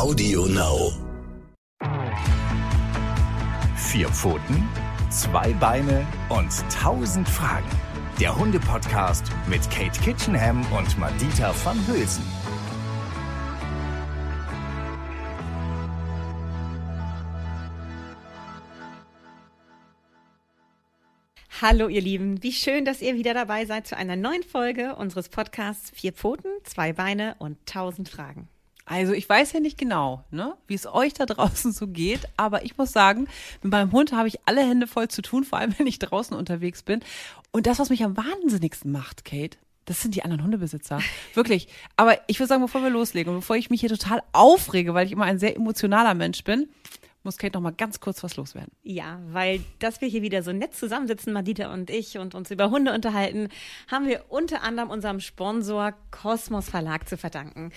Audio Now. Vier Pfoten, zwei Beine und tausend Fragen. Der Hunde-Podcast mit Kate Kitchenham und Madita van Hülsen. Hallo ihr Lieben, wie schön, dass ihr wieder dabei seid zu einer neuen Folge unseres Podcasts Vier Pfoten, zwei Beine und tausend Fragen. Also ich weiß ja nicht genau, ne, wie es euch da draußen so geht, aber ich muss sagen, mit meinem Hund habe ich alle Hände voll zu tun, vor allem wenn ich draußen unterwegs bin. Und das, was mich am wahnsinnigsten macht, Kate, das sind die anderen Hundebesitzer. Wirklich. Aber ich würde sagen, bevor wir loslegen und bevor ich mich hier total aufrege, weil ich immer ein sehr emotionaler Mensch bin, muss Kate noch mal ganz kurz was loswerden. Ja, weil dass wir hier wieder so nett zusammensitzen, Madita und ich, und uns über Hunde unterhalten, haben wir unter anderem unserem Sponsor Kosmos Verlag zu verdanken.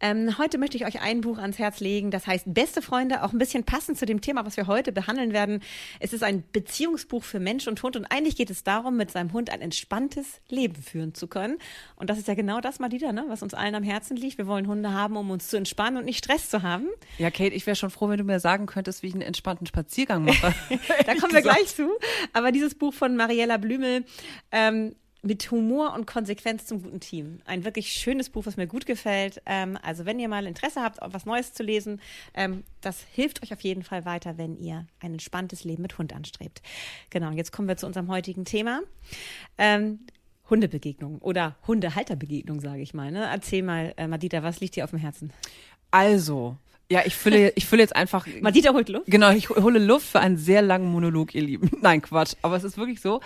Ähm, heute möchte ich euch ein Buch ans Herz legen, das heißt Beste Freunde, auch ein bisschen passend zu dem Thema, was wir heute behandeln werden. Es ist ein Beziehungsbuch für Mensch und Hund und eigentlich geht es darum, mit seinem Hund ein entspanntes Leben führen zu können. Und das ist ja genau das, Madita, ne, was uns allen am Herzen liegt. Wir wollen Hunde haben, um uns zu entspannen und nicht Stress zu haben. Ja, Kate, ich wäre schon froh, wenn du mir sagen könntest, könntest, wie ich einen entspannten Spaziergang mache. da kommen wir gleich zu. Aber dieses Buch von Mariella Blümel, ähm, mit Humor und Konsequenz zum guten Team. Ein wirklich schönes Buch, was mir gut gefällt. Ähm, also wenn ihr mal Interesse habt, was Neues zu lesen, ähm, das hilft euch auf jeden Fall weiter, wenn ihr ein entspanntes Leben mit Hund anstrebt. Genau, jetzt kommen wir zu unserem heutigen Thema. Ähm, Hundebegegnung oder Hundehalterbegegnung, sage ich mal. Ne? Erzähl mal, äh, Madita, was liegt dir auf dem Herzen? Also, ja, ich fülle, ich fülle jetzt einfach. Madita holt Luft? Genau, ich hole Luft für einen sehr langen Monolog, ihr Lieben. Nein, Quatsch. Aber es ist wirklich so.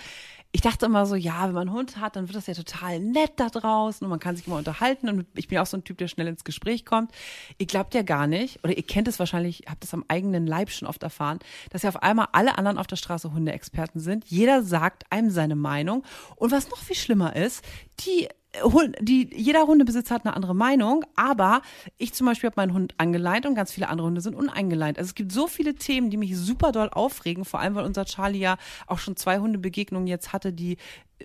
Ich dachte immer so, ja, wenn man einen Hund hat, dann wird das ja total nett da draußen und man kann sich immer unterhalten und ich bin auch so ein Typ, der schnell ins Gespräch kommt. Ihr glaubt ja gar nicht, oder ihr kennt es wahrscheinlich, habt es am eigenen Leib schon oft erfahren, dass ja auf einmal alle anderen auf der Straße Hundeexperten sind. Jeder sagt einem seine Meinung und was noch viel schlimmer ist, die die, jeder Hundebesitzer hat eine andere Meinung, aber ich zum Beispiel habe meinen Hund angeleint und ganz viele andere Hunde sind uneingeleint. Also es gibt so viele Themen, die mich super doll aufregen, vor allem weil unser Charlie ja auch schon zwei Hundebegegnungen jetzt hatte, die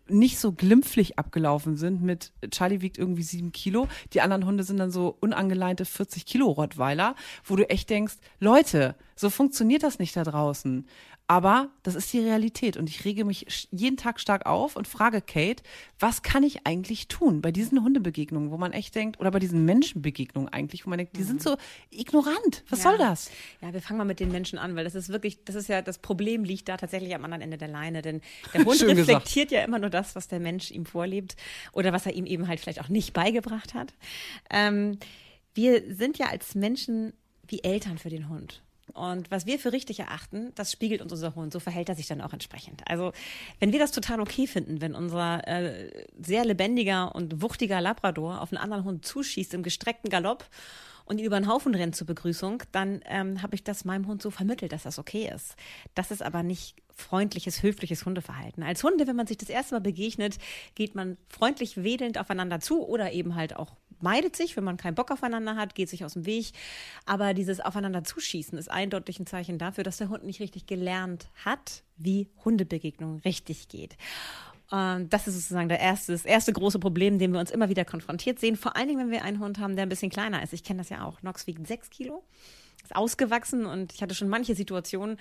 nicht so glimpflich abgelaufen sind mit Charlie wiegt irgendwie sieben Kilo, die anderen Hunde sind dann so unangeleinte 40 Kilo Rottweiler, wo du echt denkst, Leute, so funktioniert das nicht da draußen. Aber das ist die Realität und ich rege mich jeden Tag stark auf und frage Kate, was kann ich eigentlich tun bei diesen Hundebegegnungen, wo man echt denkt, oder bei diesen Menschenbegegnungen eigentlich, wo man denkt, die sind mhm. so ignorant. Was ja. soll das? Ja, wir fangen mal mit den Menschen an, weil das ist wirklich, das ist ja, das Problem liegt da tatsächlich am anderen Ende der Leine, denn der Hund reflektiert ja immer nur das, was der Mensch ihm vorlebt oder was er ihm eben halt vielleicht auch nicht beigebracht hat. Ähm, wir sind ja als Menschen wie Eltern für den Hund. Und was wir für richtig erachten, das spiegelt uns unser Hund. So verhält er sich dann auch entsprechend. Also, wenn wir das total okay finden, wenn unser äh, sehr lebendiger und wuchtiger Labrador auf einen anderen Hund zuschießt im gestreckten Galopp und ihn über den Haufen rennt zur Begrüßung, dann ähm, habe ich das meinem Hund so vermittelt, dass das okay ist. Das ist aber nicht freundliches, höfliches Hundeverhalten. Als Hunde, wenn man sich das erste Mal begegnet, geht man freundlich wedelnd aufeinander zu oder eben halt auch meidet sich, wenn man keinen Bock aufeinander hat, geht sich aus dem Weg. Aber dieses Aufeinander zuschießen ist eindeutig ein Zeichen dafür, dass der Hund nicht richtig gelernt hat, wie Hundebegegnung richtig geht. Und das ist sozusagen der erste, das erste große Problem, dem wir uns immer wieder konfrontiert sehen. Vor allen Dingen, wenn wir einen Hund haben, der ein bisschen kleiner ist. Ich kenne das ja auch. Nox wiegt sechs Kilo ist ausgewachsen und ich hatte schon manche Situationen,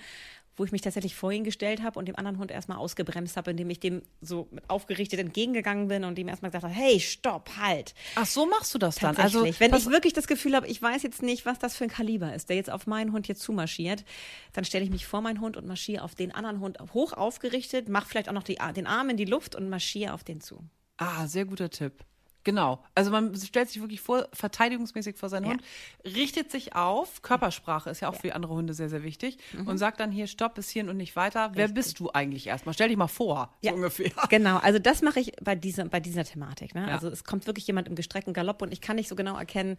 wo ich mich tatsächlich vor ihn gestellt habe und dem anderen Hund erstmal ausgebremst habe, indem ich dem so aufgerichtet entgegengegangen bin und ihm erstmal gesagt habe, hey, stopp, halt. Ach, so machst du das dann? Also, wenn ich wirklich das Gefühl habe, ich weiß jetzt nicht, was das für ein Kaliber ist, der jetzt auf meinen Hund jetzt zumarschiert, dann stelle ich mich vor meinen Hund und marschiere auf den anderen Hund hoch aufgerichtet, mache vielleicht auch noch die, den Arm in die Luft und marschiere auf den zu. Ah, sehr guter Tipp. Genau. Also man stellt sich wirklich vor, verteidigungsmäßig vor seinen ja. Hund, richtet sich auf, Körpersprache ist ja auch ja. für andere Hunde sehr, sehr wichtig, mhm. und sagt dann hier, stopp bis hierhin und nicht weiter. Richtig. Wer bist du eigentlich erstmal? Stell dich mal vor, ja. so ungefähr. Genau, also das mache ich bei dieser, bei dieser Thematik. Ne? Also es kommt wirklich jemand im gestreckten Galopp und ich kann nicht so genau erkennen,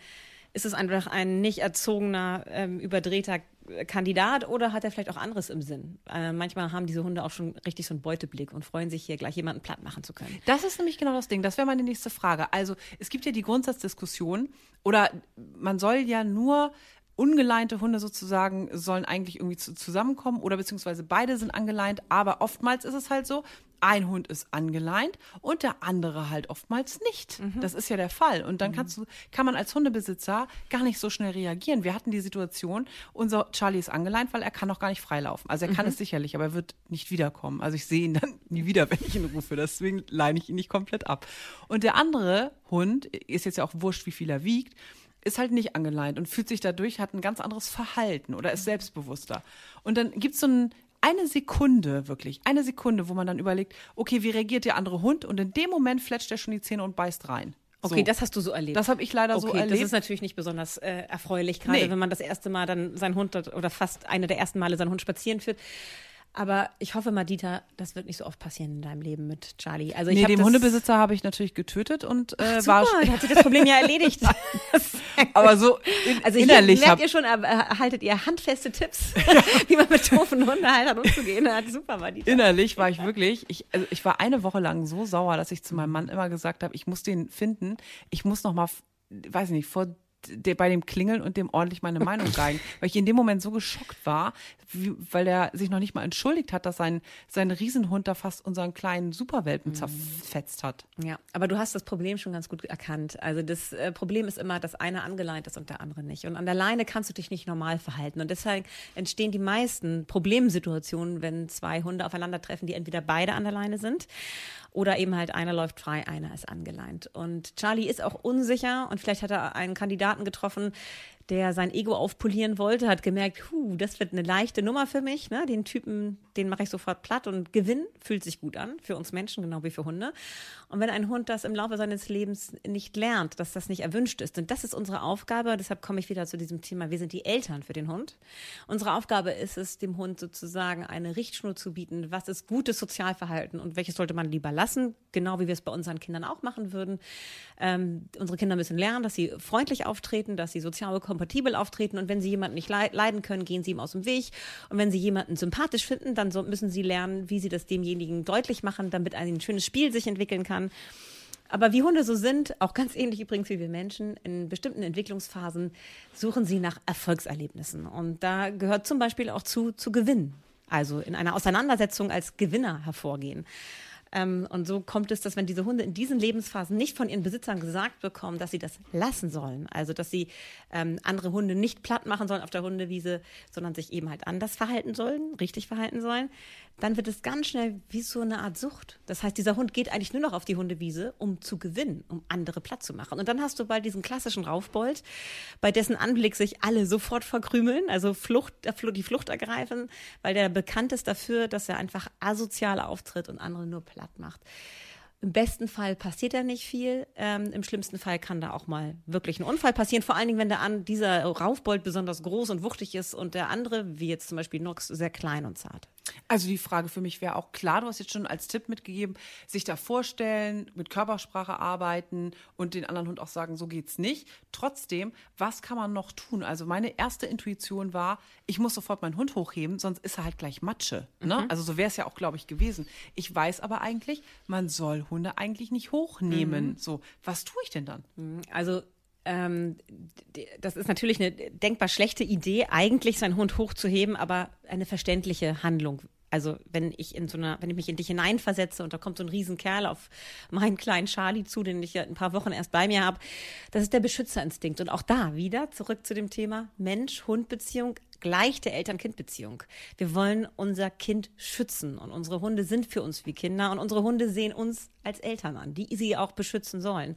ist es einfach ein nicht erzogener, ähm, überdrehter Kandidat oder hat er vielleicht auch anderes im Sinn? Äh, manchmal haben diese Hunde auch schon richtig so einen Beuteblick und freuen sich hier gleich jemanden platt machen zu können. Das ist nämlich genau das Ding. Das wäre meine nächste Frage. Also es gibt ja die Grundsatzdiskussion oder man soll ja nur ungeleinte Hunde sozusagen sollen eigentlich irgendwie zu, zusammenkommen oder beziehungsweise beide sind angeleint, aber oftmals ist es halt so, ein Hund ist angeleint und der andere halt oftmals nicht. Mhm. Das ist ja der Fall. Und dann mhm. kannst du, kann man als Hundebesitzer gar nicht so schnell reagieren. Wir hatten die Situation, unser Charlie ist angeleint, weil er kann noch gar nicht freilaufen. Also er kann mhm. es sicherlich, aber er wird nicht wiederkommen. Also ich sehe ihn dann nie wieder, wenn ich ihn rufe. Deswegen leine ich ihn nicht komplett ab. Und der andere Hund, ist jetzt ja auch wurscht, wie viel er wiegt, ist halt nicht angeleint und fühlt sich dadurch, hat ein ganz anderes Verhalten oder ist selbstbewusster. Und dann gibt es so ein eine Sekunde, wirklich, eine Sekunde, wo man dann überlegt, okay, wie reagiert der andere Hund? Und in dem Moment fletscht er schon die Zähne und beißt rein. Okay, so. das hast du so erlebt. Das habe ich leider okay, so erlebt. Das ist natürlich nicht besonders äh, erfreulich, gerade nee. wenn man das erste Mal dann seinen Hund oder fast eine der ersten Male seinen Hund spazieren führt. Aber ich hoffe mal, Dieter, das wird nicht so oft passieren in deinem Leben mit Charlie. Also ich nee, den Hundebesitzer habe ich natürlich getötet und äh, Ach, super, war. Da hat sich das Problem ja erledigt. Aber so in, also innerlich. merkt ihr schon, erhaltet ihr handfeste Tipps, wie man mit doofen Hundehaltern umzugehen hat. Super, mal Dieter. Innerlich war ich wirklich, ich, also ich war eine Woche lang so sauer, dass ich zu meinem Mann immer gesagt habe, ich muss den finden. Ich muss noch mal, weiß nicht, vor bei dem Klingeln und dem ordentlich meine Meinung geigen. weil ich in dem Moment so geschockt war, wie, weil er sich noch nicht mal entschuldigt hat, dass sein, sein Riesenhund da fast unseren kleinen Superwelpen mhm. zerfetzt hat. Ja, aber du hast das Problem schon ganz gut erkannt. Also das äh, Problem ist immer, dass einer angeleint ist und der andere nicht. Und an der Leine kannst du dich nicht normal verhalten. Und deshalb entstehen die meisten Problemsituationen, wenn zwei Hunde aufeinandertreffen, die entweder beide an der Leine sind oder eben halt einer läuft frei, einer ist angeleint. Und Charlie ist auch unsicher und vielleicht hat er einen Kandidaten getroffen, der sein Ego aufpolieren wollte, hat gemerkt, hu, das wird eine leichte Nummer für mich. Ne? Den Typen, den mache ich sofort platt und Gewinn fühlt sich gut an für uns Menschen, genau wie für Hunde. Und wenn ein Hund das im Laufe seines Lebens nicht lernt, dass das nicht erwünscht ist, und das ist unsere Aufgabe, deshalb komme ich wieder zu diesem Thema, wir sind die Eltern für den Hund. Unsere Aufgabe ist es, dem Hund sozusagen eine Richtschnur zu bieten, was ist gutes Sozialverhalten und welches sollte man lieber lassen, genau wie wir es bei unseren Kindern auch machen würden. Ähm, unsere Kinder müssen lernen, dass sie freundlich auftreten, dass sie sozial kompatibel auftreten und wenn sie jemanden nicht leiden können, gehen sie ihm aus dem Weg. Und wenn sie jemanden sympathisch finden, dann müssen sie lernen, wie sie das demjenigen deutlich machen, damit ein schönes Spiel sich entwickeln kann. Aber wie Hunde so sind, auch ganz ähnlich übrigens wie wir Menschen, in bestimmten Entwicklungsphasen suchen sie nach Erfolgserlebnissen. Und da gehört zum Beispiel auch zu, zu gewinnen. Also in einer Auseinandersetzung als Gewinner hervorgehen. Ähm, und so kommt es, dass wenn diese Hunde in diesen Lebensphasen nicht von ihren Besitzern gesagt bekommen, dass sie das lassen sollen, also dass sie ähm, andere Hunde nicht platt machen sollen auf der Hundewiese, sondern sich eben halt anders verhalten sollen, richtig verhalten sollen, dann wird es ganz schnell wie so eine Art Sucht. Das heißt, dieser Hund geht eigentlich nur noch auf die Hundewiese, um zu gewinnen, um andere platt zu machen. Und dann hast du bald diesen klassischen Raufbold, bei dessen Anblick sich alle sofort verkrümeln, also Flucht, die Flucht ergreifen, weil der bekannt ist dafür, dass er einfach asozial auftritt und andere nur platt macht. Im besten Fall passiert da nicht viel. Ähm, Im schlimmsten Fall kann da auch mal wirklich ein Unfall passieren. Vor allen Dingen, wenn der an, dieser Raufbold besonders groß und wuchtig ist und der andere, wie jetzt zum Beispiel Nox, sehr klein und zart. Also die Frage für mich wäre auch klar, du hast jetzt schon als Tipp mitgegeben, sich da vorstellen, mit Körpersprache arbeiten und den anderen Hund auch sagen, so geht's nicht. Trotzdem, was kann man noch tun? Also meine erste Intuition war, ich muss sofort meinen Hund hochheben, sonst ist er halt gleich Matsche. Ne? Mhm. Also so wäre es ja auch, glaube ich, gewesen. Ich weiß aber eigentlich, man soll Hunde eigentlich nicht hochnehmen. Mhm. So, was tue ich denn dann? Mhm. Also ähm, das ist natürlich eine denkbar schlechte Idee, eigentlich seinen Hund hochzuheben, aber eine verständliche Handlung. Also wenn ich in so einer, wenn ich mich in dich hineinversetze und da kommt so ein Riesenkerl auf meinen kleinen Charlie zu, den ich ja ein paar Wochen erst bei mir habe, das ist der Beschützerinstinkt. Und auch da wieder zurück zu dem Thema Mensch-Hund-Beziehung gleich der Eltern-Kind-Beziehung. Wir wollen unser Kind schützen und unsere Hunde sind für uns wie Kinder und unsere Hunde sehen uns als Eltern an, die sie auch beschützen sollen.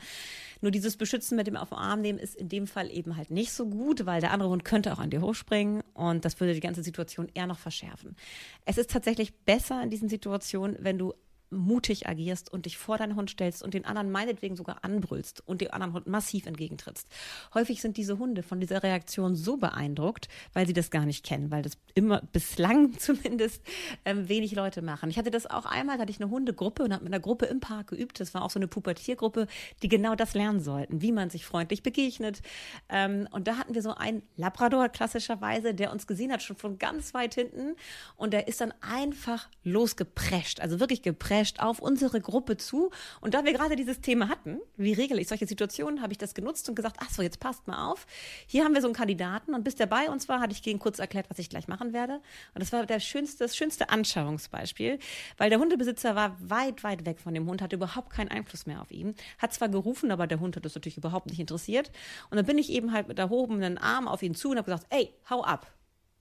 Nur dieses Beschützen mit dem auf den Arm nehmen ist in dem Fall eben halt nicht so gut, weil der andere Hund könnte auch an dir hochspringen und das würde die ganze Situation eher noch verschärfen. Es ist tatsächlich besser in diesen Situationen, wenn du mutig agierst und dich vor deinen Hund stellst und den anderen meinetwegen sogar anbrüllst und dem anderen Hund massiv entgegentrittst. Häufig sind diese Hunde von dieser Reaktion so beeindruckt, weil sie das gar nicht kennen, weil das immer bislang zumindest ähm, wenig Leute machen. Ich hatte das auch einmal, da hatte ich eine Hundegruppe und habe mit einer Gruppe im Park geübt. Das war auch so eine Pubertiergruppe, die genau das lernen sollten, wie man sich freundlich begegnet. Ähm, und da hatten wir so einen Labrador klassischerweise, der uns gesehen hat, schon von ganz weit hinten und der ist dann einfach losgeprescht, also wirklich geprescht prescht auf unsere Gruppe zu. Und da wir gerade dieses Thema hatten, wie regel ich solche Situationen, habe ich das genutzt und gesagt, ach so, jetzt passt mal auf. Hier haben wir so einen Kandidaten und bis der bei uns war, hatte ich gegen kurz erklärt, was ich gleich machen werde. Und das war der schönste, das schönste Anschauungsbeispiel, weil der Hundebesitzer war weit, weit weg von dem Hund, hatte überhaupt keinen Einfluss mehr auf ihn, hat zwar gerufen, aber der Hund hat das natürlich überhaupt nicht interessiert. Und dann bin ich eben halt mit erhobenen Arm auf ihn zu und habe gesagt, ey, hau ab.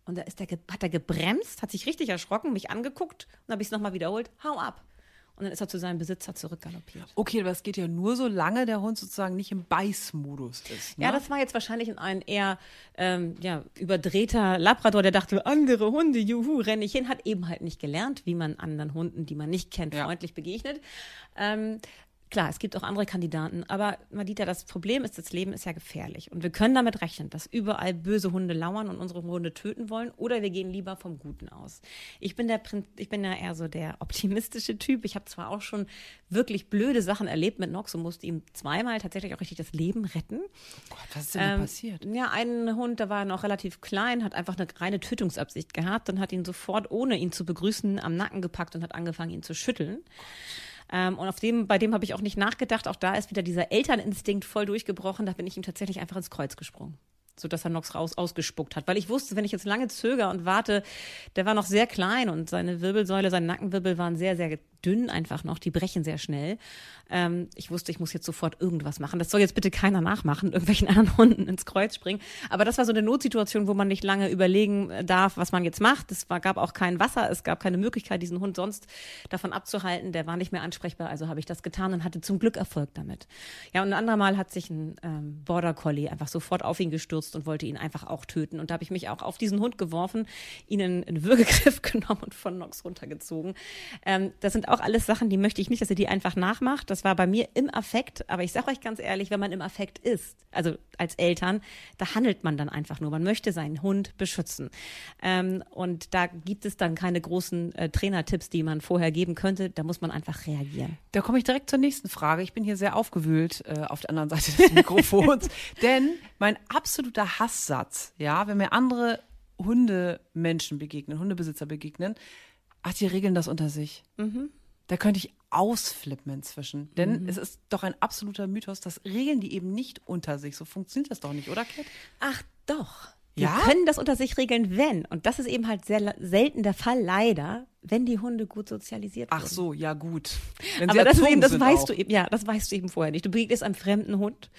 Und da ist der, hat er gebremst, hat sich richtig erschrocken, mich angeguckt und habe ich es nochmal wiederholt, hau ab. Und dann ist er zu seinem Besitzer zurückgaloppiert. Okay, aber es geht ja nur so lange der Hund sozusagen nicht im Beißmodus ist. Ne? Ja, das war jetzt wahrscheinlich ein eher ähm, ja, überdrehter Labrador, der dachte, andere Hunde, juhu, renne ich hin, hat eben halt nicht gelernt, wie man anderen Hunden, die man nicht kennt, ja. freundlich begegnet. Ähm, Klar, es gibt auch andere Kandidaten, aber Madita, das Problem ist, das Leben ist ja gefährlich. Und wir können damit rechnen, dass überall böse Hunde lauern und unsere Hunde töten wollen, oder wir gehen lieber vom Guten aus. Ich bin, der, ich bin ja eher so der optimistische Typ. Ich habe zwar auch schon wirklich blöde Sachen erlebt mit Nox und musste ihm zweimal tatsächlich auch richtig das Leben retten. Oh Gott, was ist denn ähm, passiert? Ja, ein Hund, der war noch relativ klein, hat einfach eine reine Tötungsabsicht gehabt und hat ihn sofort, ohne ihn zu begrüßen, am Nacken gepackt und hat angefangen, ihn zu schütteln. Oh ähm, und auf dem, bei dem habe ich auch nicht nachgedacht. Auch da ist wieder dieser Elterninstinkt voll durchgebrochen. Da bin ich ihm tatsächlich einfach ins Kreuz gesprungen so dass er Nox raus ausgespuckt hat. Weil ich wusste, wenn ich jetzt lange zögere und warte, der war noch sehr klein und seine Wirbelsäule, sein Nackenwirbel waren sehr, sehr dünn einfach noch, die brechen sehr schnell. Ähm, ich wusste, ich muss jetzt sofort irgendwas machen. Das soll jetzt bitte keiner nachmachen, irgendwelchen anderen Hunden ins Kreuz springen. Aber das war so eine Notsituation, wo man nicht lange überlegen äh, darf, was man jetzt macht. Es war, gab auch kein Wasser, es gab keine Möglichkeit, diesen Hund sonst davon abzuhalten. Der war nicht mehr ansprechbar, also habe ich das getan und hatte zum Glück Erfolg damit. Ja, und ein andermal hat sich ein ähm, Border Collie einfach sofort auf ihn gestürzt und wollte ihn einfach auch töten. Und da habe ich mich auch auf diesen Hund geworfen, ihn in, in Würgegriff genommen und von Nox runtergezogen. Ähm, das sind auch alles Sachen, die möchte ich nicht, dass ihr die einfach nachmacht. Das war bei mir im Affekt, aber ich sage euch ganz ehrlich, wenn man im Affekt ist, also als Eltern, da handelt man dann einfach nur. Man möchte seinen Hund beschützen. Ähm, und da gibt es dann keine großen äh, Trainertipps, die man vorher geben könnte. Da muss man einfach reagieren. Da komme ich direkt zur nächsten Frage. Ich bin hier sehr aufgewühlt äh, auf der anderen Seite des Mikrofons, denn mein absoluter Hasssatz, ja, wenn mir andere Hundemenschen begegnen, Hundebesitzer begegnen, ach, die regeln das unter sich. Mhm. Da könnte ich ausflippen inzwischen. Denn mhm. es ist doch ein absoluter Mythos, das regeln die eben nicht unter sich. So funktioniert das doch nicht, oder, Kat? Ach doch. Die ja? können das unter sich regeln, wenn. Und das ist eben halt sehr selten der Fall, leider, wenn die Hunde gut sozialisiert werden. Ach so, ja gut. Aber das, eben, das weißt auch. du eben, ja, das weißt du eben vorher nicht. Du begegnest einem fremden Hund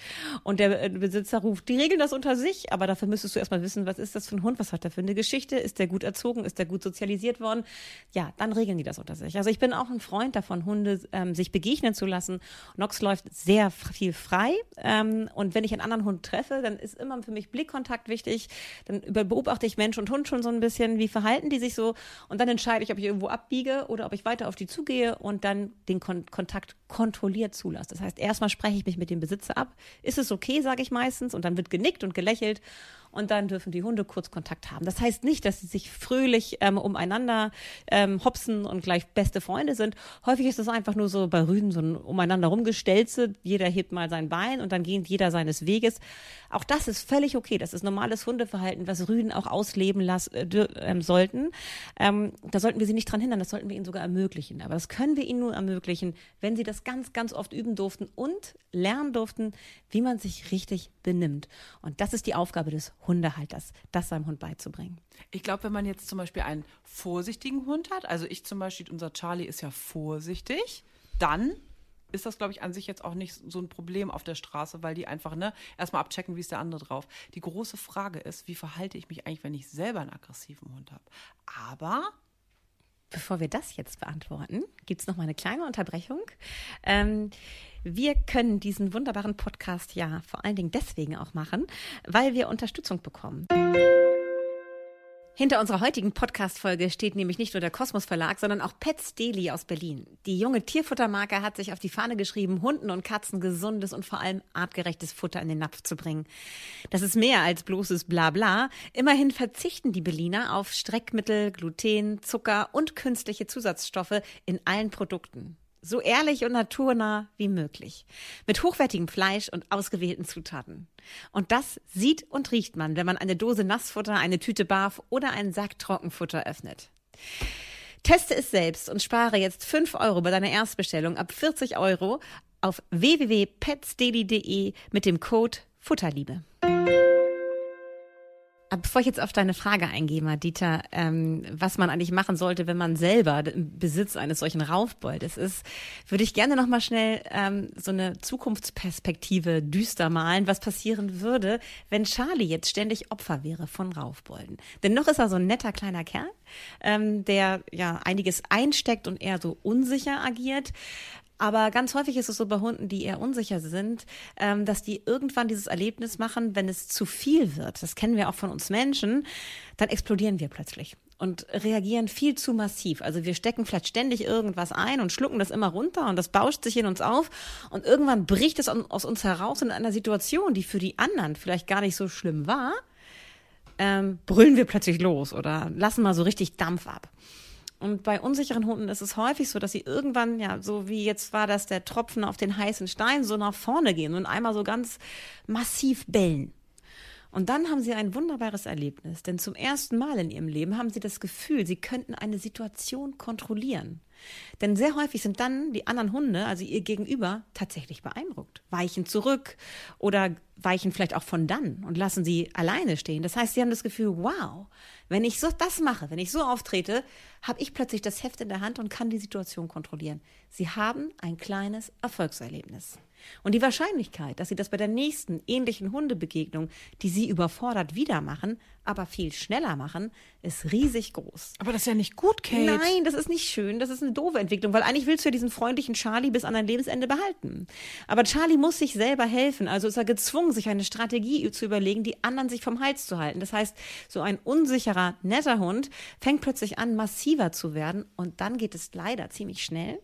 und der äh, Besitzer ruft, die regeln das unter sich, aber dafür müsstest du erstmal wissen, was ist das für ein Hund, was hat der für eine Geschichte, ist der gut erzogen, ist der gut sozialisiert worden? Ja, dann regeln die das unter sich. Also ich bin auch ein Freund davon, Hunde ähm, sich begegnen zu lassen. Nox läuft sehr viel frei ähm, und wenn ich einen anderen Hund treffe, dann ist immer für mich Blickkontakt wichtig. Dann beobachte ich Mensch und Hund schon so ein bisschen, wie verhalten die sich so und dann entscheide ich, ob ich irgendwo abbiege oder ob ich weiter auf die zugehe und dann den Kon Kontakt kontrolliert zulasse. Das heißt, erstmal spreche ich mich mit dem Besitzer ab. Ist es okay, sage ich meistens, und dann wird genickt und gelächelt und dann dürfen die Hunde kurz Kontakt haben. Das heißt nicht, dass sie sich fröhlich ähm, umeinander ähm, hopsen und gleich beste Freunde sind. Häufig ist es einfach nur so bei Rüden so ein umeinander rumgestelze. Jeder hebt mal sein Bein und dann geht jeder seines Weges. Auch das ist völlig okay. Das ist normales Hundeverhalten, was Rüden auch ausleben lassen äh, ähm, sollten. Ähm, da sollten wir sie nicht dran hindern, das sollten wir ihnen sogar ermöglichen. Aber das können wir ihnen nur ermöglichen, wenn sie das ganz, ganz oft üben durften und lernen durften, wie man sich richtig benimmt. Und das ist die Aufgabe des Hundehalters, das seinem Hund beizubringen. Ich glaube, wenn man jetzt zum Beispiel einen vorsichtigen Hund hat, also ich zum Beispiel, unser Charlie ist ja vorsichtig, dann ist das, glaube ich, an sich jetzt auch nicht so ein Problem auf der Straße, weil die einfach ne, erstmal abchecken, wie ist der andere drauf. Die große Frage ist, wie verhalte ich mich eigentlich, wenn ich selber einen aggressiven Hund habe? Aber Bevor wir das jetzt beantworten, gibt es noch mal eine kleine Unterbrechung. Ähm, wir können diesen wunderbaren Podcast ja vor allen Dingen deswegen auch machen, weil wir Unterstützung bekommen. Hinter unserer heutigen Podcast-Folge steht nämlich nicht nur der Kosmos Verlag, sondern auch Pets Daily aus Berlin. Die junge Tierfuttermarke hat sich auf die Fahne geschrieben, Hunden und Katzen gesundes und vor allem artgerechtes Futter in den Napf zu bringen. Das ist mehr als bloßes Blabla. Immerhin verzichten die Berliner auf Streckmittel, Gluten, Zucker und künstliche Zusatzstoffe in allen Produkten so ehrlich und naturnah wie möglich. Mit hochwertigem Fleisch und ausgewählten Zutaten. Und das sieht und riecht man, wenn man eine Dose Nassfutter, eine Tüte Barf oder einen Sack Trockenfutter öffnet. Teste es selbst und spare jetzt 5 Euro bei deiner Erstbestellung ab 40 Euro auf www.petsdaily.de mit dem Code Futterliebe. Bevor ich jetzt auf deine Frage eingehe, Madita, ähm, was man eigentlich machen sollte, wenn man selber im Besitz eines solchen Raufboldes ist, würde ich gerne noch mal schnell ähm, so eine Zukunftsperspektive düster malen, was passieren würde, wenn Charlie jetzt ständig Opfer wäre von Raufbolden. Denn noch ist er so ein netter kleiner Kerl, ähm, der ja einiges einsteckt und eher so unsicher agiert. Aber ganz häufig ist es so bei Hunden, die eher unsicher sind, ähm, dass die irgendwann dieses Erlebnis machen, wenn es zu viel wird. Das kennen wir auch von uns Menschen. Dann explodieren wir plötzlich und reagieren viel zu massiv. Also wir stecken vielleicht ständig irgendwas ein und schlucken das immer runter und das bauscht sich in uns auf und irgendwann bricht es aus uns heraus in einer Situation, die für die anderen vielleicht gar nicht so schlimm war, ähm, brüllen wir plötzlich los oder lassen mal so richtig Dampf ab. Und bei unsicheren Hunden ist es häufig so, dass sie irgendwann, ja, so wie jetzt war das der Tropfen auf den heißen Stein, so nach vorne gehen und einmal so ganz massiv bellen. Und dann haben sie ein wunderbares Erlebnis, denn zum ersten Mal in ihrem Leben haben sie das Gefühl, sie könnten eine Situation kontrollieren. Denn sehr häufig sind dann die anderen Hunde, also ihr Gegenüber, tatsächlich beeindruckt, weichen zurück oder weichen vielleicht auch von dann und lassen sie alleine stehen. Das heißt, sie haben das Gefühl, wow, wenn ich so das mache, wenn ich so auftrete, habe ich plötzlich das Heft in der Hand und kann die Situation kontrollieren. Sie haben ein kleines Erfolgserlebnis. Und die Wahrscheinlichkeit, dass sie das bei der nächsten ähnlichen Hundebegegnung, die sie überfordert, wieder machen, aber viel schneller machen, ist riesig groß. Aber das ist ja nicht gut, Kate. Nein, das ist nicht schön. Das ist eine doofe Entwicklung, weil eigentlich willst du ja diesen freundlichen Charlie bis an dein Lebensende behalten. Aber Charlie muss sich selber helfen. Also ist er gezwungen, sich eine Strategie zu überlegen, die anderen sich vom Hals zu halten. Das heißt, so ein unsicherer, netter Hund fängt plötzlich an, massiver zu werden. Und dann geht es leider ziemlich schnell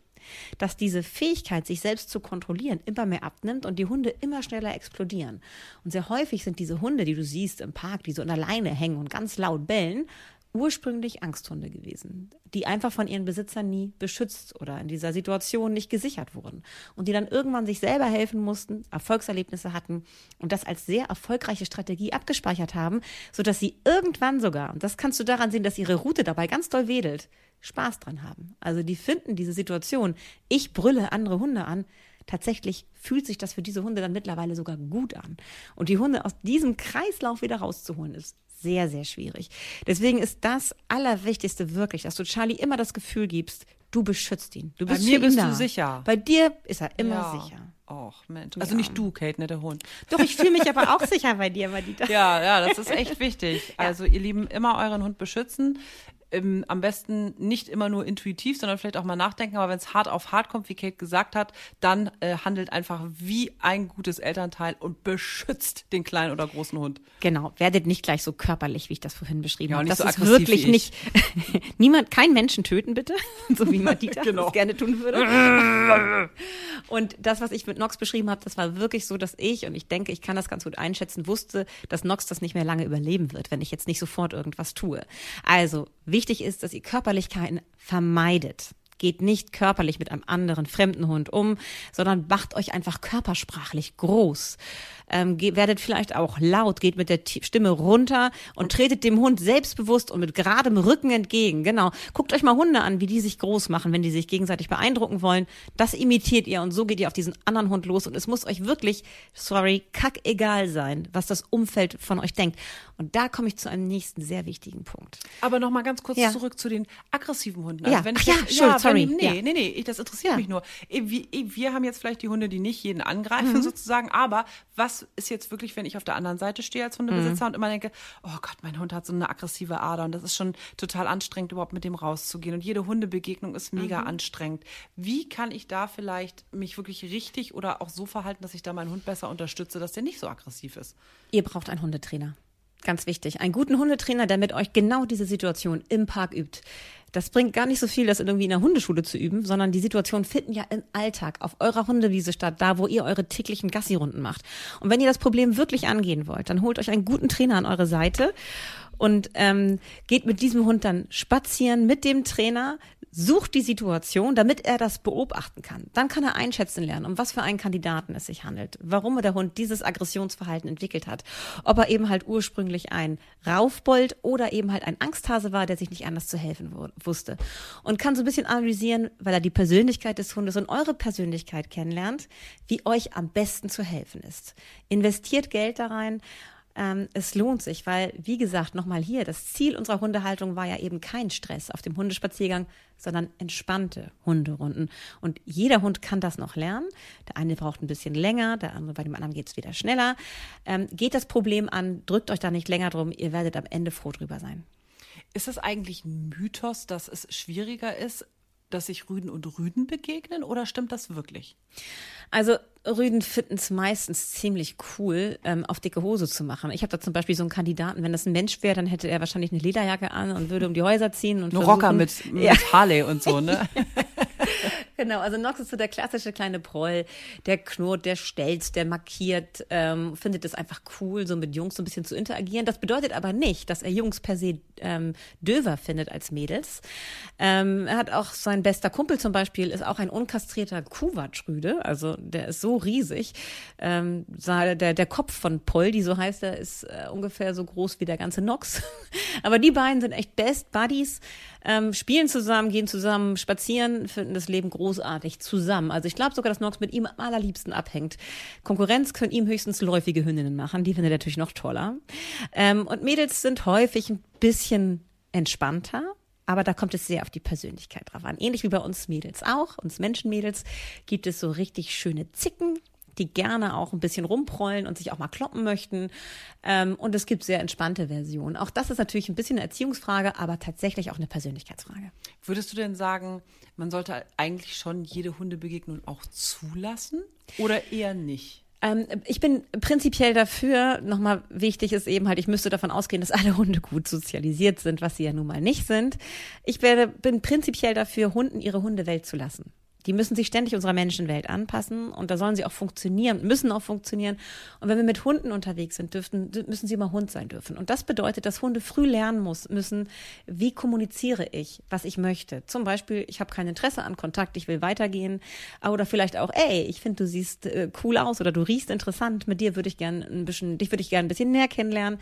dass diese Fähigkeit, sich selbst zu kontrollieren, immer mehr abnimmt und die Hunde immer schneller explodieren. Und sehr häufig sind diese Hunde, die du siehst im Park, die so an der Leine hängen und ganz laut bellen, ursprünglich Angsthunde gewesen, die einfach von ihren Besitzern nie beschützt oder in dieser Situation nicht gesichert wurden und die dann irgendwann sich selber helfen mussten, Erfolgserlebnisse hatten und das als sehr erfolgreiche Strategie abgespeichert haben, sodass sie irgendwann sogar, und das kannst du daran sehen, dass ihre Route dabei ganz doll wedelt, Spaß dran haben. Also die finden diese Situation, ich brülle andere Hunde an, tatsächlich fühlt sich das für diese Hunde dann mittlerweile sogar gut an. Und die Hunde aus diesem Kreislauf wieder rauszuholen, ist sehr, sehr schwierig. Deswegen ist das Allerwichtigste wirklich, dass du Charlie immer das Gefühl gibst, du beschützt ihn. Du bist Bei mir bist du sicher. Bei dir ist er immer ja. sicher. Och, Mensch. Also ja. nicht du, Kate, ne, der Hund. Doch, ich fühle mich aber auch sicher bei dir, Madita. Ja, ja, das ist echt wichtig. Also, ihr Lieben, immer euren Hund beschützen ähm, am besten nicht immer nur intuitiv, sondern vielleicht auch mal nachdenken. Aber wenn es hart auf hart kommt, wie Kate gesagt hat, dann äh, handelt einfach wie ein gutes Elternteil und beschützt den kleinen oder großen Hund. Genau, werdet nicht gleich so körperlich, wie ich das vorhin beschrieben ja, habe. Das so ist wirklich nicht. niemand, kein Menschen töten bitte, so wie Madita genau. das gerne tun würde. und das, was ich mit Nox beschrieben habe, das war wirklich so, dass ich und ich denke, ich kann das ganz gut einschätzen, wusste, dass Nox das nicht mehr lange überleben wird, wenn ich jetzt nicht sofort irgendwas tue. Also Wichtig ist, dass ihr Körperlichkeiten vermeidet. Geht nicht körperlich mit einem anderen fremden Hund um, sondern macht euch einfach körpersprachlich groß ähm, werdet vielleicht auch laut, geht mit der Stimme runter und tretet dem Hund selbstbewusst und mit geradem Rücken entgegen. Genau. Guckt euch mal Hunde an, wie die sich groß machen, wenn die sich gegenseitig beeindrucken wollen. Das imitiert ihr und so geht ihr auf diesen anderen Hund los und es muss euch wirklich, sorry, kackegal sein, was das Umfeld von euch denkt. Und da komme ich zu einem nächsten sehr wichtigen Punkt. Aber noch mal ganz kurz ja. zurück zu den aggressiven Hunden. Also ja, wenn ich ja, das, ja, sorry. Wenn, nee, ja. nee, nee, das interessiert ja. mich nur. Wir, wir haben jetzt vielleicht die Hunde, die nicht jeden angreifen mhm. sozusagen, aber was ist jetzt wirklich, wenn ich auf der anderen Seite stehe als Hundebesitzer mhm. und immer denke, oh Gott, mein Hund hat so eine aggressive Ader und das ist schon total anstrengend, überhaupt mit dem rauszugehen. Und jede Hundebegegnung ist mega mhm. anstrengend. Wie kann ich da vielleicht mich wirklich richtig oder auch so verhalten, dass ich da meinen Hund besser unterstütze, dass der nicht so aggressiv ist? Ihr braucht einen Hundetrainer. Ganz wichtig. Einen guten Hundetrainer, der mit euch genau diese Situation im Park übt. Das bringt gar nicht so viel, das irgendwie in der Hundeschule zu üben, sondern die Situationen finden ja im Alltag auf eurer Hundewiese statt, da wo ihr eure täglichen Gassi-Runden macht. Und wenn ihr das Problem wirklich angehen wollt, dann holt euch einen guten Trainer an eure Seite und ähm, geht mit diesem Hund dann spazieren mit dem Trainer, sucht die Situation, damit er das beobachten kann. Dann kann er einschätzen lernen, um was für einen Kandidaten es sich handelt, warum der Hund dieses Aggressionsverhalten entwickelt hat, ob er eben halt ursprünglich ein Raufbold oder eben halt ein Angsthase war, der sich nicht anders zu helfen wusste. Und kann so ein bisschen analysieren, weil er die Persönlichkeit des Hundes und eure Persönlichkeit kennenlernt, wie euch am besten zu helfen ist. Investiert Geld da rein ähm, es lohnt sich, weil, wie gesagt, nochmal hier, das Ziel unserer Hundehaltung war ja eben kein Stress auf dem Hundespaziergang, sondern entspannte Hunderunden. Und jeder Hund kann das noch lernen. Der eine braucht ein bisschen länger, der andere, bei dem anderen geht es wieder schneller. Ähm, geht das Problem an, drückt euch da nicht länger drum, ihr werdet am Ende froh drüber sein. Ist es eigentlich ein Mythos, dass es schwieriger ist, dass sich Rüden und Rüden begegnen oder stimmt das wirklich? Also Rüden finden es meistens ziemlich cool, ähm, auf dicke Hose zu machen. Ich habe da zum Beispiel so einen Kandidaten, wenn das ein Mensch wäre, dann hätte er wahrscheinlich eine Lederjacke an und würde um die Häuser ziehen und Ein Rocker mit, mit ja. Harley und so, ne? Genau, also Nox ist so der klassische kleine Proll, der knurrt, der stellt, der markiert, ähm, findet es einfach cool, so mit Jungs so ein bisschen zu interagieren. Das bedeutet aber nicht, dass er Jungs per se ähm, döver findet als Mädels. Ähm, er hat auch sein bester Kumpel zum Beispiel, ist auch ein unkastrierter Kuwatschrüde, also der ist so riesig. Ähm, der, der Kopf von Poll, die so heißt er, ist äh, ungefähr so groß wie der ganze Nox. aber die beiden sind echt Best Buddies ähm, spielen zusammen, gehen zusammen spazieren, finden das Leben großartig zusammen. Also ich glaube sogar, dass Nox mit ihm am allerliebsten abhängt. Konkurrenz können ihm höchstens läufige Hündinnen machen, die findet er natürlich noch toller. Ähm, und Mädels sind häufig ein bisschen entspannter, aber da kommt es sehr auf die Persönlichkeit drauf an. Ähnlich wie bei uns Mädels auch, uns Menschenmädels gibt es so richtig schöne Zicken, die gerne auch ein bisschen rumprollen und sich auch mal kloppen möchten. Ähm, und es gibt sehr entspannte Versionen. Auch das ist natürlich ein bisschen eine Erziehungsfrage, aber tatsächlich auch eine Persönlichkeitsfrage. Würdest du denn sagen, man sollte eigentlich schon jede Hundebegegnung auch zulassen oder eher nicht? Ähm, ich bin prinzipiell dafür, nochmal wichtig ist eben halt, ich müsste davon ausgehen, dass alle Hunde gut sozialisiert sind, was sie ja nun mal nicht sind. Ich werde, bin prinzipiell dafür, Hunden ihre Hundewelt zu lassen. Die müssen sich ständig unserer Menschenwelt anpassen und da sollen sie auch funktionieren, müssen auch funktionieren. Und wenn wir mit Hunden unterwegs sind, dürften, müssen sie immer Hund sein dürfen. Und das bedeutet, dass Hunde früh lernen muss, müssen, wie kommuniziere ich, was ich möchte. Zum Beispiel, ich habe kein Interesse an Kontakt, ich will weitergehen. Oder vielleicht auch, ey, ich finde, du siehst äh, cool aus oder du riechst interessant, mit dir würde ich gerne ein bisschen, dich würde ich gerne ein bisschen näher kennenlernen.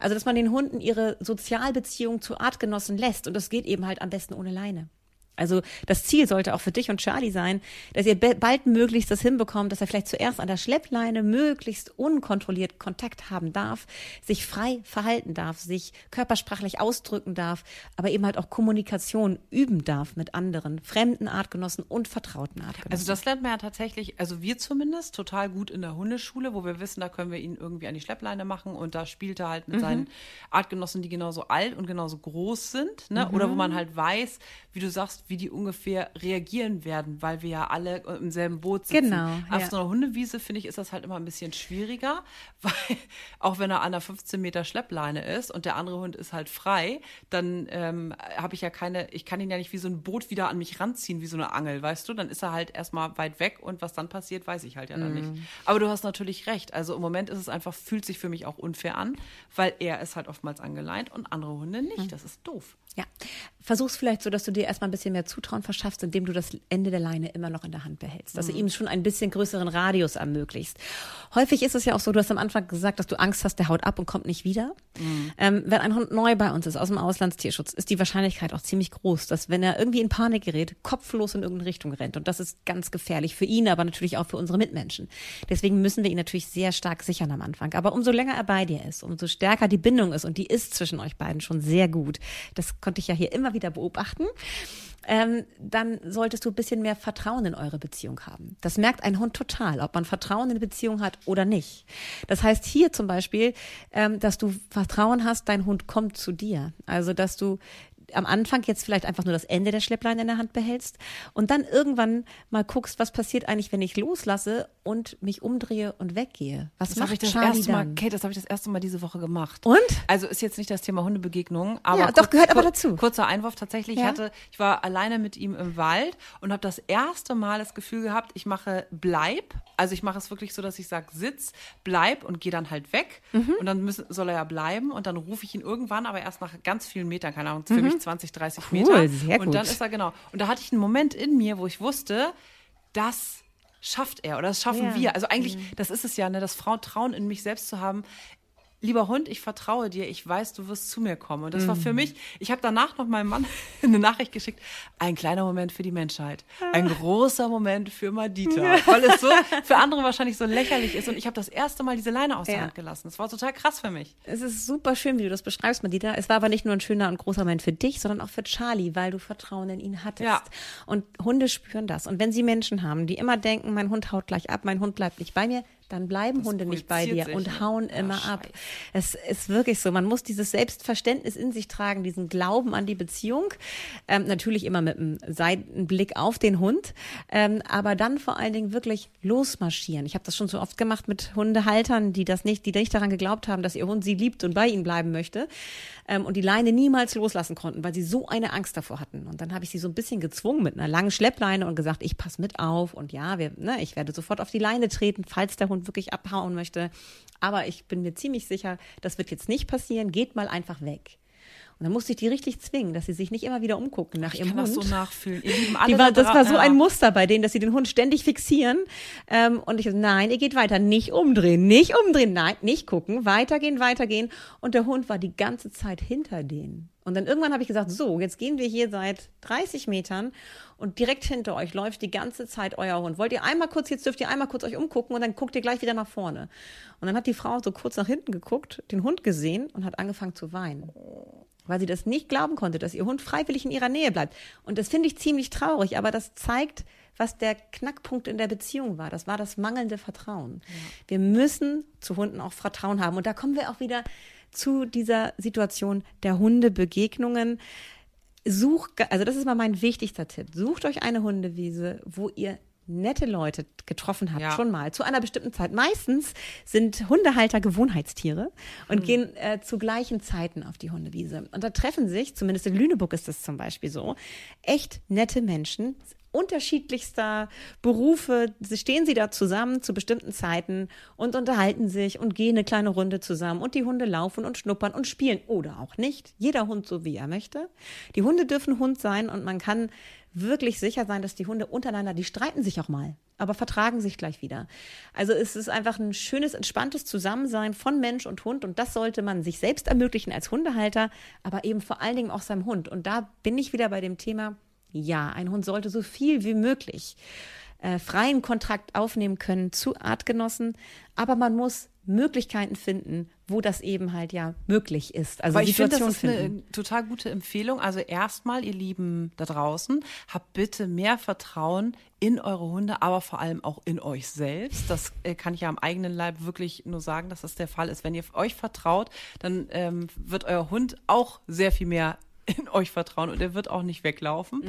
Also, dass man den Hunden ihre Sozialbeziehung zu Artgenossen lässt. Und das geht eben halt am besten ohne Leine. Also das Ziel sollte auch für dich und Charlie sein, dass ihr bald möglichst das hinbekommt, dass er vielleicht zuerst an der Schleppleine möglichst unkontrolliert Kontakt haben darf, sich frei verhalten darf, sich körpersprachlich ausdrücken darf, aber eben halt auch Kommunikation üben darf mit anderen, fremden Artgenossen und vertrauten Artgenossen. Also das lernt man ja tatsächlich, also wir zumindest, total gut in der Hundeschule, wo wir wissen, da können wir ihn irgendwie an die Schleppleine machen und da spielt er halt mit mhm. seinen Artgenossen, die genauso alt und genauso groß sind, ne? Mhm. oder wo man halt weiß, wie du sagst, wie die ungefähr reagieren werden, weil wir ja alle im selben Boot sitzen. Genau. Auf ja. so einer Hundewiese, finde ich, ist das halt immer ein bisschen schwieriger, weil auch wenn er an einer 15 Meter Schleppleine ist und der andere Hund ist halt frei, dann ähm, habe ich ja keine, ich kann ihn ja nicht wie so ein Boot wieder an mich ranziehen, wie so eine Angel, weißt du? Dann ist er halt erstmal weit weg und was dann passiert, weiß ich halt ja dann mm. nicht. Mhm. Aber du hast natürlich recht. Also im Moment ist es einfach, fühlt sich für mich auch unfair an, weil er ist halt oftmals angeleint und andere Hunde nicht. Mm. Das ist doof. Ja, versuch's vielleicht so, dass du dir erstmal ein bisschen mehr Zutrauen verschaffst, indem du das Ende der Leine immer noch in der Hand behältst. Dass mhm. du ihm schon ein bisschen größeren Radius ermöglicht. Häufig ist es ja auch so, du hast am Anfang gesagt, dass du Angst hast, der haut ab und kommt nicht wieder. Mhm. Ähm, wenn ein Hund neu bei uns ist, aus dem Auslandstierschutz, ist die Wahrscheinlichkeit auch ziemlich groß, dass wenn er irgendwie in Panik gerät, kopflos in irgendeine Richtung rennt. Und das ist ganz gefährlich für ihn, aber natürlich auch für unsere Mitmenschen. Deswegen müssen wir ihn natürlich sehr stark sichern am Anfang. Aber umso länger er bei dir ist, umso stärker die Bindung ist und die ist zwischen euch beiden schon sehr gut. Das konnte ich ja hier immer wieder beobachten. Ähm, dann solltest du ein bisschen mehr Vertrauen in eure Beziehung haben. Das merkt ein Hund total, ob man Vertrauen in eine Beziehung hat oder nicht. Das heißt hier zum Beispiel, ähm, dass du Vertrauen hast, dein Hund kommt zu dir. Also, dass du am Anfang jetzt vielleicht einfach nur das Ende der Schleppleine in der Hand behältst und dann irgendwann mal guckst, was passiert eigentlich, wenn ich loslasse und mich umdrehe und weggehe. Was das macht ich das Charlie erste Mal, dann? Kate, das habe ich das erste Mal diese Woche gemacht. Und? Also ist jetzt nicht das Thema Hundebegegnung, aber Ja, doch, gehört aber dazu. Kurzer Einwurf tatsächlich. Ich Ja. hatte, ich war alleine mit ihm im Wald und habe das erste Mal das Gefühl gehabt, ich mache bleib. Also ich mache es wirklich so, dass ich sage, sitz, bleib und gehe dann halt weg. Mhm. Und dann müssen, soll er ja bleiben und dann rufe ich ihn irgendwann, aber erst nach ganz vielen Metern, keine Ahnung, Mhm. für mich 20, 30 Cool, Meter. sehr Und dann gut. ist er genau. Und da hatte ich einen Moment in mir, wo ich wusste, das schafft er oder das schaffen Ja. wir. Also eigentlich, das ist es ja, ne, das Frauentrauen in mich selbst zu haben. Lieber Hund, ich vertraue dir, ich weiß, du wirst zu mir kommen. Und das war Mhm. für mich, ich habe danach noch meinem Mann eine Nachricht geschickt, ein kleiner Moment für die Menschheit, ein großer Moment für Madita, weil es so für andere wahrscheinlich so lächerlich ist. Und ich habe das erste Mal diese Leine aus der Ja. Hand gelassen. Das war total krass für mich. Es ist super schön, wie du das beschreibst, Madita. Es war aber nicht nur ein schöner und großer Moment für dich, sondern auch für Charlie, weil du Vertrauen in ihn hattest. Ja. Und Hunde spüren das. Und wenn sie Menschen haben, die immer denken, mein Hund haut gleich ab, mein Hund bleibt nicht bei mir, dann bleiben Das Hunde nicht bei dir und ne? hauen immer ab. scheiße. Es ist wirklich so. Man muss dieses Selbstverständnis in sich tragen, diesen Glauben an die Beziehung. Ähm, natürlich immer mit einem Seitenblick auf den Hund, ähm, aber dann vor allen Dingen wirklich losmarschieren. Ich habe das schon so oft gemacht mit Hundehaltern, die das nicht, die nicht daran geglaubt haben, dass ihr Hund sie liebt und bei ihnen bleiben möchte ähm, und die Leine niemals loslassen konnten, weil sie so eine Angst davor hatten. Und dann habe ich sie so ein bisschen gezwungen mit einer langen Schleppleine und gesagt, ich passe mit auf und ja, wir, ne, ich werde sofort auf die Leine treten, falls der Hund wirklich abhauen möchte. Aber ich bin mir ziemlich sicher, das wird jetzt nicht passieren. Geht mal einfach weg. Und dann musste ich die richtig zwingen, dass sie sich nicht immer wieder umgucken nach Ich ihrem kann Hund. das so nachfühlen. War, da das war so dra- ein ja. Muster bei denen, dass sie den Hund ständig fixieren. Ähm, und ich so, nein, ihr geht weiter, nicht umdrehen, nicht umdrehen, nein, nicht gucken, weitergehen, weitergehen. Und der Hund war die ganze Zeit hinter denen. Und dann irgendwann habe ich gesagt, so, jetzt gehen wir hier seit 30 Metern und direkt hinter euch läuft die ganze Zeit euer Hund. Wollt ihr einmal kurz, jetzt dürft ihr einmal kurz euch umgucken und dann guckt ihr gleich wieder nach vorne. Und dann hat die Frau so kurz nach hinten geguckt, den Hund gesehen und hat angefangen zu weinen weil sie das nicht glauben konnte, dass ihr Hund freiwillig in ihrer Nähe bleibt. Und das finde ich ziemlich traurig, aber das zeigt, was der Knackpunkt in der Beziehung war. Das war das mangelnde Vertrauen. Wir müssen zu Hunden auch Vertrauen haben. Und da kommen wir auch wieder zu dieser Situation der Hundebegegnungen. Such, also das ist mal mein wichtigster Tipp. Sucht euch eine Hundewiese, wo ihr nette Leute getroffen habt, Ja. schon mal, zu einer bestimmten Zeit. Meistens sind Hundehalter Gewohnheitstiere und gehen äh, zu gleichen Zeiten auf die Hundewiese. Und da treffen sich, zumindest in Lüneburg ist das zum Beispiel so, echt nette Menschen, unterschiedlichster Berufe, sie- stehen sie da zusammen zu bestimmten Zeiten und unterhalten sich und gehen eine kleine Runde zusammen und die Hunde laufen und schnuppern und spielen oder auch nicht. Jeder Hund so wie er möchte. Die Hunde dürfen Hund sein und man kann wirklich sicher sein, dass die Hunde untereinander, die streiten sich auch mal, aber vertragen sich gleich wieder. Also es ist einfach ein schönes, entspanntes Zusammensein von Mensch und Hund und das sollte man sich selbst ermöglichen als Hundehalter, aber eben vor allen Dingen auch seinem Hund. Und da bin ich wieder bei dem Thema, ja, ein Hund sollte so viel wie möglich äh, freien Kontrakt aufnehmen können zu Artgenossen, aber man muss Möglichkeiten finden, wo das eben halt ja möglich ist. Also Aber ich finde, das ist finden. eine total gute Empfehlung. Also erstmal, ihr Lieben da draußen, habt bitte mehr Vertrauen in eure Hunde, aber vor allem auch in euch selbst. Das äh, kann ich ja am eigenen Leib wirklich nur sagen, dass das der Fall ist. Wenn ihr euch vertraut, dann ähm, wird euer Hund auch sehr viel mehr in euch vertrauen und er wird auch nicht weglaufen.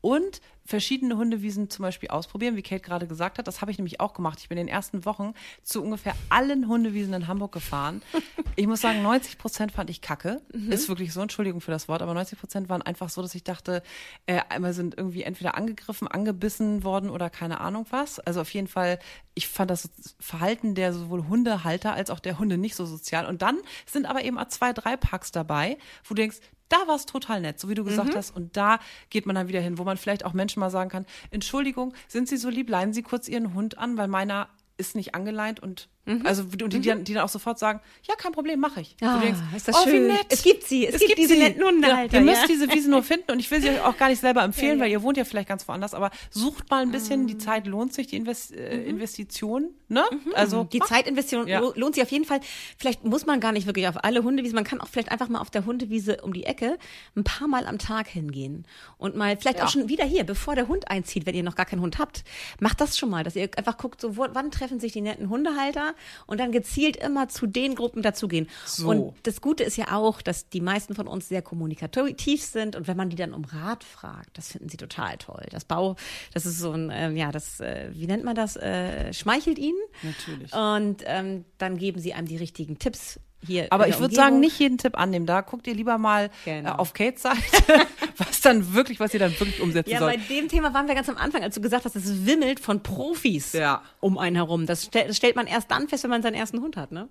Und verschiedene Hundewiesen zum Beispiel ausprobieren, wie Kate gerade gesagt hat. Das habe ich nämlich auch gemacht. Ich bin in den ersten Wochen zu ungefähr allen Hundewiesen in Hamburg gefahren. Ich muss sagen, 90 Prozent fand ich kacke. Ist wirklich so, Entschuldigung für das Wort, aber 90 Prozent waren einfach so, dass ich dachte, äh, einmal sind irgendwie entweder angegriffen, angebissen worden oder keine Ahnung was. Also auf jeden Fall, ich fand das Verhalten der sowohl Hundehalter als auch der Hunde nicht so sozial. Und dann sind aber eben zwei, drei Parks dabei, wo du denkst, da war es total nett, so wie du gesagt hast. Und da geht man dann wieder hin, wo man vielleicht auch Menschen mal sagen kann, Entschuldigung, sind Sie so lieb, leihen Sie kurz Ihren Hund an, weil meiner ist nicht angeleint und also und die, die, dann, die dann auch sofort sagen, ja, kein Problem, mache ich. Ah, du denkst, ist das oh, schön. wie nett. Es gibt sie, es gibt diese netten Hundehalter, Ja, ihr müsst ja. diese Wiese nur finden und ich will sie euch auch gar nicht selber empfehlen, weil ihr wohnt ja vielleicht ganz woanders, aber sucht mal ein bisschen, die Zeit lohnt sich, die Invest äh, Investition, ne? Also Die Zeitinvestition Ja. lo- lohnt sich auf jeden Fall. Vielleicht muss man gar nicht wirklich auf alle Hundewiesen. Man kann auch vielleicht einfach mal auf der Hundewiese um die Ecke ein paar Mal am Tag hingehen. Und mal vielleicht Ja. auch schon wieder hier, bevor der Hund einzieht, wenn ihr noch gar keinen Hund habt. Macht das schon mal, dass ihr einfach guckt, so, wo, wann treffen sich die netten Hundehalter? Und dann gezielt immer zu den Gruppen dazugehen. So. Und das Gute ist ja auch, dass die meisten von uns sehr kommunikativ sind und wenn man die dann um Rat fragt, das finden sie total toll. Das Bau, das ist so ein, ähm, ja, das, äh, wie nennt man das, äh, schmeichelt ihnen. Natürlich. Und ähm, dann geben sie einem die richtigen Tipps hier. Aber ich würde sagen, nicht jeden Tipp annehmen. Da guckt ihr lieber mal genau. äh, auf Kates Seite, was dann wirklich, was ihr dann wirklich umsetzen ja, sollt. Ja, bei dem Thema waren wir ganz am Anfang, als du gesagt hast, es wimmelt von Profis ja. um einen herum. Das, stell, das stellt man erst dann fest, wenn man seinen ersten Hund hat, ne?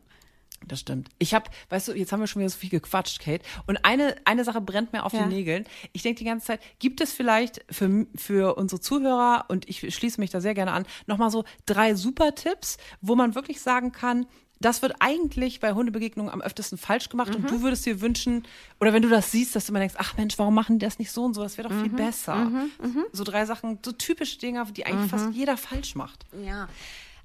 Das stimmt. Ich habe, weißt du, jetzt haben wir schon wieder so viel gequatscht, Kate. Und eine, eine Sache brennt mir auf ja. den Nägeln. Ich denke die ganze Zeit, gibt es vielleicht für, für unsere Zuhörer, und ich schließe mich da sehr gerne an, nochmal so drei super Tipps, wo man wirklich sagen kann, das wird eigentlich bei Hundebegegnungen am öftesten falsch gemacht mhm. und du würdest dir wünschen, oder wenn du das siehst, dass du immer denkst, ach Mensch, warum machen die das nicht so und so, das wäre doch mhm. viel besser. Mhm. mhm. So drei Sachen, so typische Dinge, die eigentlich fast mhm. jeder falsch macht. Ja.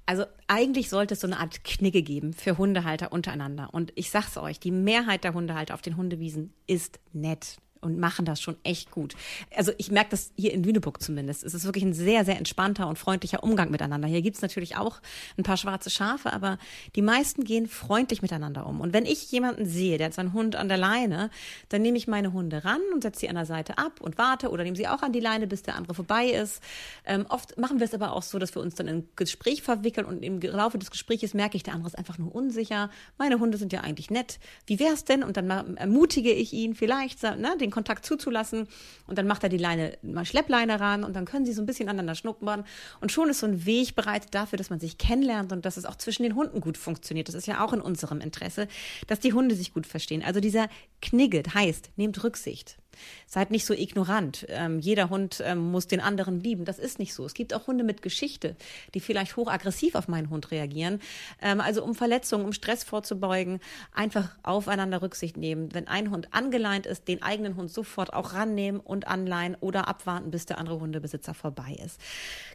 Also eigentlich sollte es so eine Art Knigge geben für Hundehalter untereinander. Und ich sag's euch, die Mehrheit der Hundehalter auf den Hundewiesen ist nett und machen das schon echt gut. Also ich merke das hier in Lüneburg zumindest. Es ist wirklich ein sehr, sehr entspannter und freundlicher Umgang miteinander. Hier gibt's natürlich auch ein paar schwarze Schafe, aber die meisten gehen freundlich miteinander um. Und wenn ich jemanden sehe, der hat seinen Hund an der Leine, dann nehme ich meine Hunde ran und setze sie an der Seite ab und warte oder nehme sie auch an die Leine, bis der andere vorbei ist. Ähm, oft machen wir es aber auch so, dass wir uns dann in ein Gespräch verwickeln und im Laufe des Gesprächs merke ich, der andere ist einfach nur unsicher. Meine Hunde sind ja eigentlich nett. Wie wär's denn? Und dann ermutige ich ihn vielleicht, ne, den Kontakt zuzulassen. Und dann macht er die Leine, mal Schleppleine ran und dann können sie so ein bisschen aneinander schnuppern. Und schon ist so ein Weg bereitet dafür, dass man sich kennenlernt und dass es auch zwischen den Hunden gut funktioniert. Das ist ja auch in unserem Interesse, dass die Hunde sich gut verstehen. Also dieser Knigget heißt, nehmt Rücksicht. Seid nicht so ignorant. Ähm, jeder Hund ähm, muss den anderen lieben. Das ist nicht so. Es gibt auch Hunde mit Geschichte, die vielleicht hochaggressiv auf meinen Hund reagieren. Ähm, also um Verletzungen, um Stress vorzubeugen, einfach aufeinander Rücksicht nehmen. Wenn ein Hund angeleint ist, den eigenen Hund sofort auch rannehmen und anleihen oder abwarten, bis der andere Hundebesitzer vorbei ist.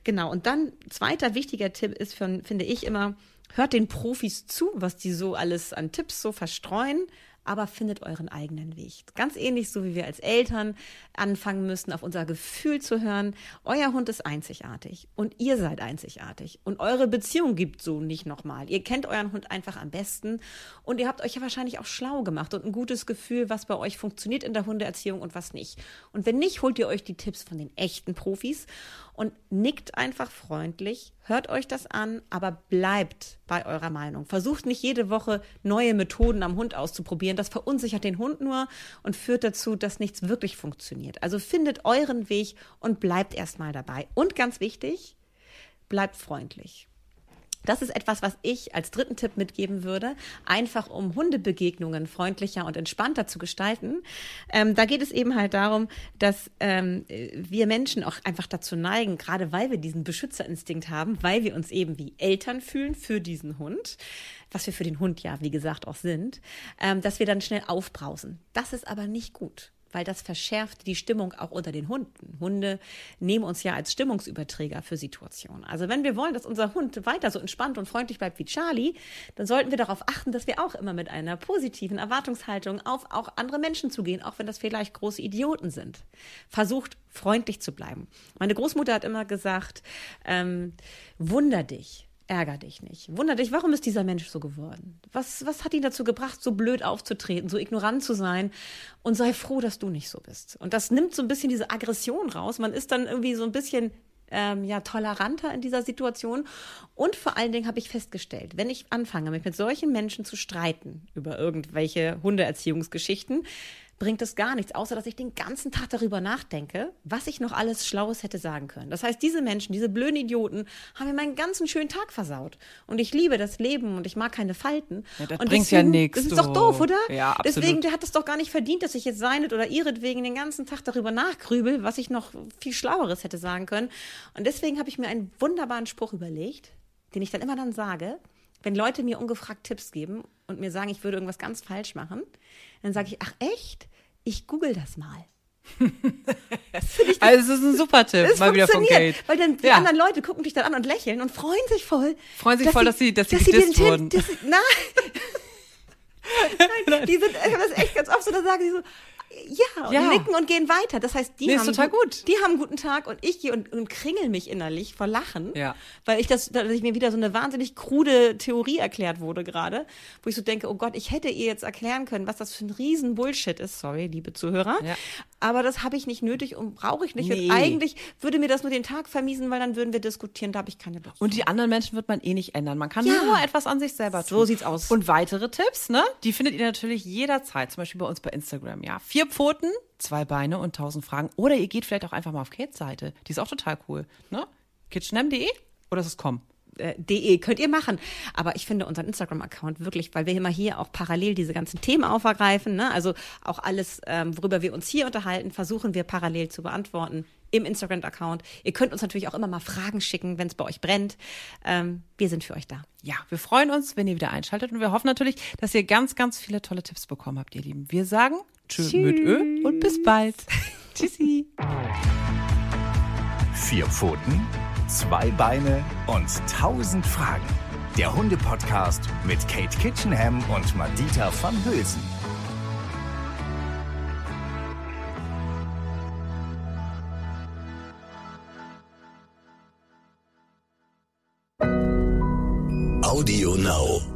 Genau. Und dann zweiter wichtiger Tipp ist, für, finde ich immer, hört den Profis zu, was die so alles an Tipps so verstreuen aber findet euren eigenen Weg. Ganz ähnlich so wie wir als Eltern anfangen müssen, auf unser Gefühl zu hören. Euer Hund ist einzigartig und ihr seid einzigartig und eure Beziehung gibt so nicht nochmal. Ihr kennt euren Hund einfach am besten und ihr habt euch ja wahrscheinlich auch schlau gemacht und ein gutes Gefühl, was bei euch funktioniert in der Hundeerziehung und was nicht. Und wenn nicht, holt ihr euch die Tipps von den echten Profis und nickt einfach freundlich, hört euch das an, aber bleibt bei eurer Meinung. Versucht nicht jede Woche neue Methoden am Hund auszuprobieren. Das verunsichert den Hund nur und führt dazu, dass nichts wirklich funktioniert. Also findet euren Weg und bleibt erstmal dabei. Und ganz wichtig, bleibt freundlich. Das ist etwas, was ich als dritten Tipp mitgeben würde, einfach um Hundebegegnungen freundlicher und entspannter zu gestalten. Ähm, da geht es eben halt darum, dass ähm, wir Menschen auch einfach dazu neigen, gerade weil wir diesen Beschützerinstinkt haben, weil wir uns eben wie Eltern fühlen für diesen Hund, was wir für den Hund ja, wie gesagt, auch sind, ähm, dass wir dann schnell aufbrausen. Das ist aber nicht gut weil das verschärft die Stimmung auch unter den Hunden. Hunde nehmen uns ja als Stimmungsüberträger für Situationen. Also wenn wir wollen, dass unser Hund weiter so entspannt und freundlich bleibt wie Charlie, dann sollten wir darauf achten, dass wir auch immer mit einer positiven Erwartungshaltung auf auch andere Menschen zugehen, auch wenn das vielleicht große Idioten sind. Versucht freundlich zu bleiben. Meine Großmutter hat immer gesagt, ähm, wunder dich Ärger dich nicht. Wunder dich, warum ist dieser Mensch so geworden? Was, was hat ihn dazu gebracht, so blöd aufzutreten, so ignorant zu sein? Und sei froh, dass du nicht so bist. Und das nimmt so ein bisschen diese Aggression raus. Man ist dann irgendwie so ein bisschen ähm, ja, toleranter in dieser Situation. Und vor allen Dingen habe ich festgestellt, wenn ich anfange, mich mit solchen Menschen zu streiten über irgendwelche Hundeerziehungsgeschichten, bringt es gar nichts, außer dass ich den ganzen Tag darüber nachdenke, was ich noch alles Schlaues hätte sagen können. Das heißt, diese Menschen, diese blöden Idioten, haben mir meinen ganzen schönen Tag versaut. Und ich liebe das Leben und ich mag keine Falten. Ja, das und bringt deswegen, ja nichts. Das ist doch doof, oder? Ja, absolut. Deswegen, der hat es doch gar nicht verdient, dass ich jetzt seinet oder ihretwegen den ganzen Tag darüber nachgrübel, was ich noch viel Schlaueres hätte sagen können. Und deswegen habe ich mir einen wunderbaren Spruch überlegt, den ich dann immer dann sage, wenn Leute mir ungefragt Tipps geben und mir sagen, ich würde irgendwas ganz falsch machen, dann sage ich, ach echt? Ich google das mal. das also es ist ein super Tipp, mal wieder von Kate. Weil dann die ja. anderen Leute gucken dich dann an und lächeln und freuen sich voll. Freuen sich dass voll, dass sie, dass sie, dass sie den wurden. Tipp, das, nein. nein, die sind, ich habe das echt ganz oft so, da sagen sie so, Ja, und ja. nicken und gehen weiter. Das heißt, die, nee, haben, total gut. die haben einen guten Tag und ich gehe und, und kringel mich innerlich vor Lachen, ja. weil ich das, dass ich mir wieder so eine wahnsinnig krude Theorie erklärt wurde gerade, wo ich so denke, oh Gott, ich hätte ihr jetzt erklären können, was das für ein riesen Bullshit ist. Sorry, liebe Zuhörer. Ja. Aber das habe ich nicht nötig und brauche ich nicht. Nee. Und eigentlich würde mir das nur den Tag vermiesen, weil dann würden wir diskutieren, da habe ich keine Lust. Und die anderen Menschen wird man eh nicht ändern. Man kann ja. nur etwas an sich selber tun. So sieht's aus. Und weitere Tipps, ne? Die findet ihr natürlich jederzeit, zum Beispiel bei uns bei Instagram, ja. Vier Pfoten, zwei Beine und tausend Fragen. Oder ihr geht vielleicht auch einfach mal auf Kates Seite. Die ist auch total cool, ne? kitchenem.de oder ist es com? Äh, de könnt ihr machen. Aber ich finde unseren Instagram-Account wirklich, weil wir immer hier auch parallel diese ganzen Themen aufgreifen, ne? also auch alles, ähm, worüber wir uns hier unterhalten, versuchen wir parallel zu beantworten im Instagram-Account. Ihr könnt uns natürlich auch immer mal Fragen schicken, wenn es bei euch brennt. Ähm, wir sind für euch da. Ja, wir freuen uns, wenn ihr wieder einschaltet und wir hoffen natürlich, dass ihr ganz, ganz viele tolle Tipps bekommen habt, ihr Lieben. Wir sagen Tschö Tschüss. mit Ö und bis bald. Tschüssi. Vier Pfoten, zwei Beine und tausend Fragen. Der Hunde-Podcast mit Kate Kitchenham und Madita van Hülsen. Audio Now.